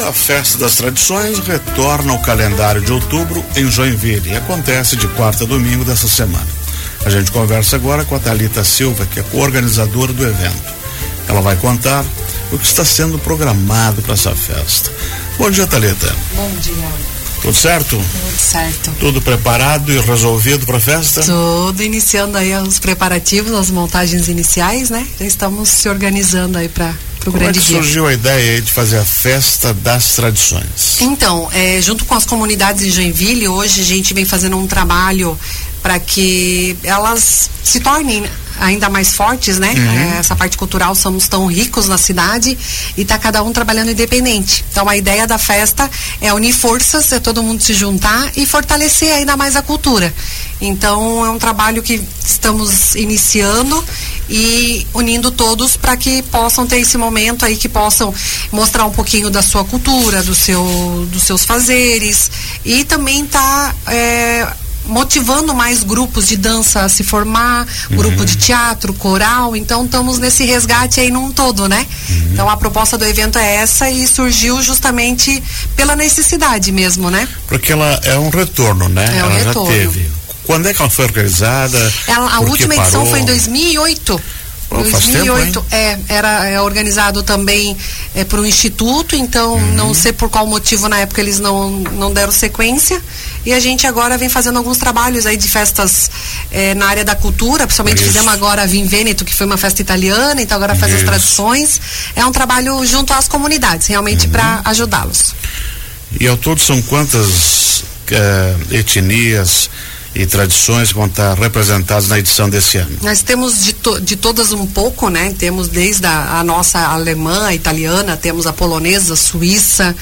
E a Festa das Tradições retorna ao calendário de outubro em Joinville e acontece de quarta a domingo dessa semana. A gente conversa agora com a Talita Silva, que é co-organizadora do evento. Ela vai contar o que está sendo programado para essa festa. Bom dia, Talita. Bom dia. Tudo certo? Tudo certo. Tudo preparado e resolvido para a festa? Tudo iniciando aí os preparativos, as montagens iniciais, né? Já estamos se organizando aí para o grande é que dia. surgiu a ideia de fazer a festa das tradições? Então, é, junto com as comunidades de Joinville, hoje a gente vem fazendo um trabalho para que elas se tornem ainda mais fortes, né? Uhum. É, essa parte cultural, somos tão ricos na cidade e tá cada um trabalhando independente. Então a ideia da festa é unir forças, é todo mundo se juntar e fortalecer ainda mais a cultura. Então é um trabalho que estamos iniciando e unindo todos para que possam ter esse momento aí que possam mostrar um pouquinho da sua cultura, do seu, dos seus fazeres e também tá é, motivando mais grupos de dança a se formar, grupo de teatro, coral, então estamos nesse resgate aí num todo, né? Então a proposta do evento é essa e surgiu justamente pela necessidade mesmo, né? Porque ela é um retorno, né? É um ela retorno. já teve. Quando é que ela foi organizada? Ela, a última edição parou? foi em 2008. Pô, faz tempo, 2008 é, era é, organizado também é, por um instituto, então Uhum. não sei por qual motivo na época eles não, não deram sequência. E a gente agora vem fazendo alguns trabalhos aí de festas é, na área da cultura, principalmente Isso. fizemos agora a Vim Veneto, que foi uma festa italiana, então agora faz as Isso. tradições. É um trabalho junto às comunidades, realmente Uhum. para ajudá-los. E ao todo são quantas eh, etnias e tradições que vão estar representadas na edição desse ano? Nós temos de, to- de todas um pouco, né? Temos desde a, a nossa alemã, a italiana, temos a polonesa, suíça,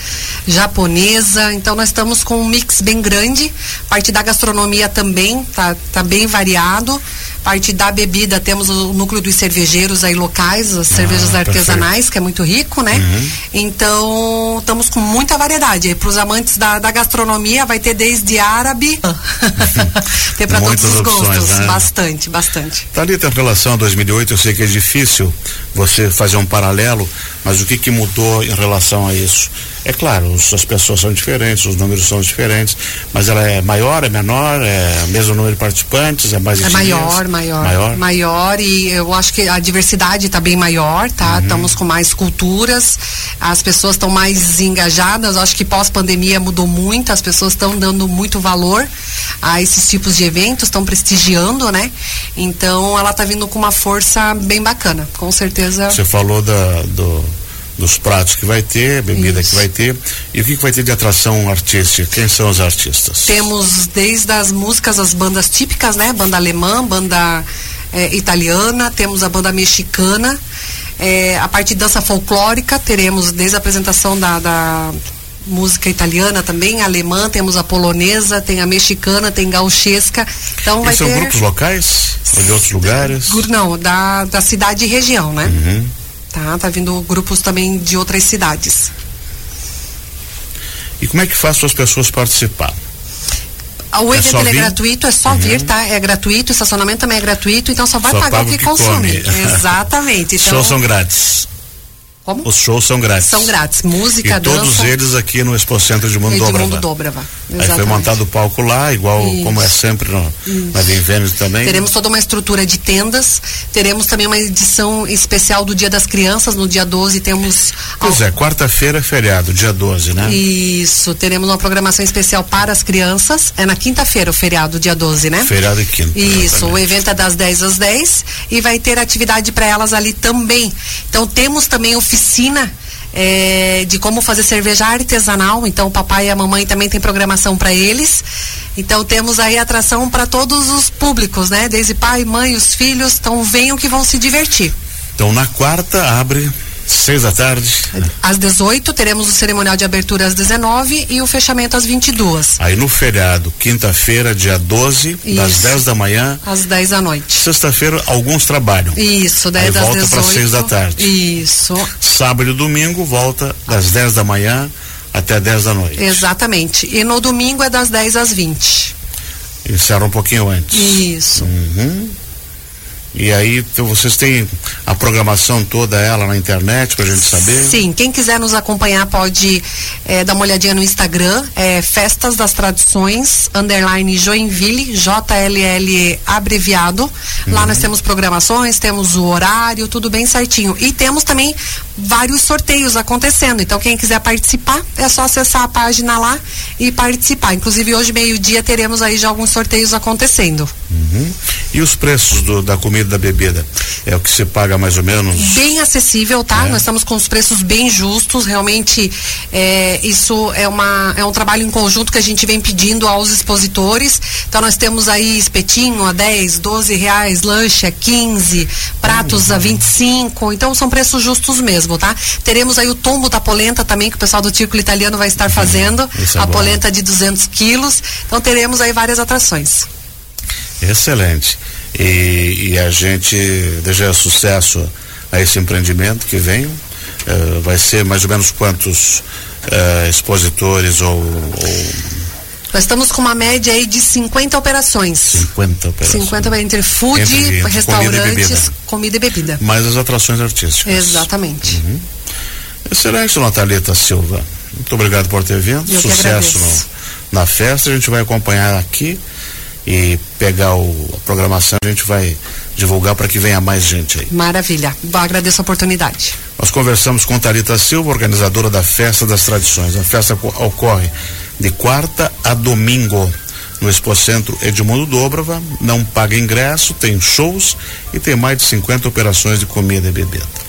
japonesa. Então nós estamos com um mix bem grande. Parte da gastronomia também tá, tá bem variado. Parte da bebida temos o núcleo dos cervejeiros aí locais, as cervejas perfeito. artesanais, que é muito rico, né? Então estamos com muita variedade. Para os amantes da, da gastronomia vai ter desde árabe, tem para todos os opções, gostos, né? bastante, bastante. Thalita, em relação a 2008, eu sei que é difícil você fazer um paralelo, mas o que, que mudou em relação a isso? É claro, as pessoas são diferentes, os números são diferentes, mas ela é maior, é menor, é o mesmo número de participantes, é mais É maior, maior, Maior? maior e eu acho que a diversidade está bem maior, tá? Estamos com mais culturas, as pessoas estão mais engajadas, eu acho que pós-pandemia mudou muito, as pessoas estão dando muito valor a esses tipos de eventos, estão prestigiando, né? Então ela está vindo com uma força bem bacana, com certeza. Você falou da, do, dos pratos que vai ter, bebida Isso. que vai ter, e o que, que vai ter de atração artística? Quem são os artistas? Temos desde as músicas, as bandas típicas, né? Banda alemã, banda eh, italiana, temos a banda mexicana. Eh, a parte de dança folclórica, teremos desde a apresentação da, da música italiana também, alemã, temos a polonesa, tem a mexicana, tem gauchesca. Então vai E são ter. grupos locais? Ou de outros lugares? Não, da, da cidade e região, né? Uhum. Tá, tá vindo grupos também de outras cidades. E como é que faz as pessoas participar? O É evento só é gratuito, é só vir, tá? É gratuito, o estacionamento também é gratuito, então só vai Só pagar o que, que consome. come. Exatamente. Então, shows são grátis. Como? Os shows são grátis. São grátis. Música, E todos dança. eles aqui no Expo Centro de Mundo Dobrava. Dobrava. Aí foi montado o palco lá, igual Isso. como é sempre no, na Vem Vênus também. Teremos toda uma estrutura de tendas, teremos também uma edição especial do Dia das Crianças, no dia 12 temos... Pois é, quarta-feira é feriado, dia 12, né? Isso, teremos uma programação especial para as crianças, é na quinta-feira o feriado, dia 12, né? Feriado e quinta. Isso, o exatamente. evento é das 10 às 10 e vai ter atividade para elas ali também. Então temos também oficina eh, de como fazer cerveja artesanal. Então o papai e a mamãe também tem programação para eles. Então temos aí atração para todos os públicos, né? Desde pai, mãe, os filhos. Então venham que vão se divertir. Então na quarta abre seis da tarde. Às 18 teremos o cerimonial de abertura às 19 e o fechamento às 22, Aí no feriado, quinta-feira, dia 12, das Isso. 10 da manhã. às 10 da noite. Sexta-feira, alguns trabalham. Isso, Aí 10 às volta 18. para seis da tarde. Isso. Sábado e domingo, volta das 10 da manhã até 10 da noite. Exatamente. E no domingo é das 10 às 20. Encerra um pouquinho antes. Isso. Uhum. E aí vocês têm a programação toda ela na internet para a gente saber? Sim, quem quiser nos acompanhar pode é, dar uma olhadinha no Instagram, é Festas das Tradições, underline Joinville, JLL abreviado. Uhum. Lá nós temos programações, temos o horário, tudo bem certinho. E temos também vários sorteios acontecendo. Então quem quiser participar, é só acessar a página lá e participar. Inclusive hoje meio-dia teremos aí já alguns sorteios acontecendo. Uhum. E os preços do, da comida da bebida? É o que se paga mais ou menos? Bem acessível, tá? É. Nós estamos com os preços bem justos. Realmente, é, isso é, uma, é um trabalho em conjunto que a gente vem pedindo aos expositores. Então, nós temos aí espetinho a 10, 12 reais, lanche a 15, pratos a 25. Então, são preços justos mesmo, tá? Teremos aí o tombo da polenta também, que o pessoal do Círculo Italiano vai estar uhum. fazendo. Uhum. a bom. polenta de 200 quilos. Então, teremos aí várias atrações. Excelente. E, e a gente deseja sucesso a esse empreendimento que vem. Uh, vai ser mais ou menos quantos uh, expositores ou, ou, Nós estamos com uma média aí de 50 operações. 50 operações. 50 entre food, entre, entre restaurantes, comida e, bebida. Mais as atrações artísticas. Exatamente. Uhum. Excelente, Natalita Silva. Muito obrigado por ter vindo. Eu Sucesso no, na festa. A gente vai acompanhar aqui e pegar o, a programação, a gente vai divulgar para que venha mais gente aí. Maravilha. Agradeço a oportunidade. Nós conversamos com Tarita Silva, organizadora da Festa das Tradições. A festa ocorre de quarta a domingo no Expocentro Edmundo Dobrava. Não paga ingresso, tem shows e tem mais de 50 operações de comida e bebida.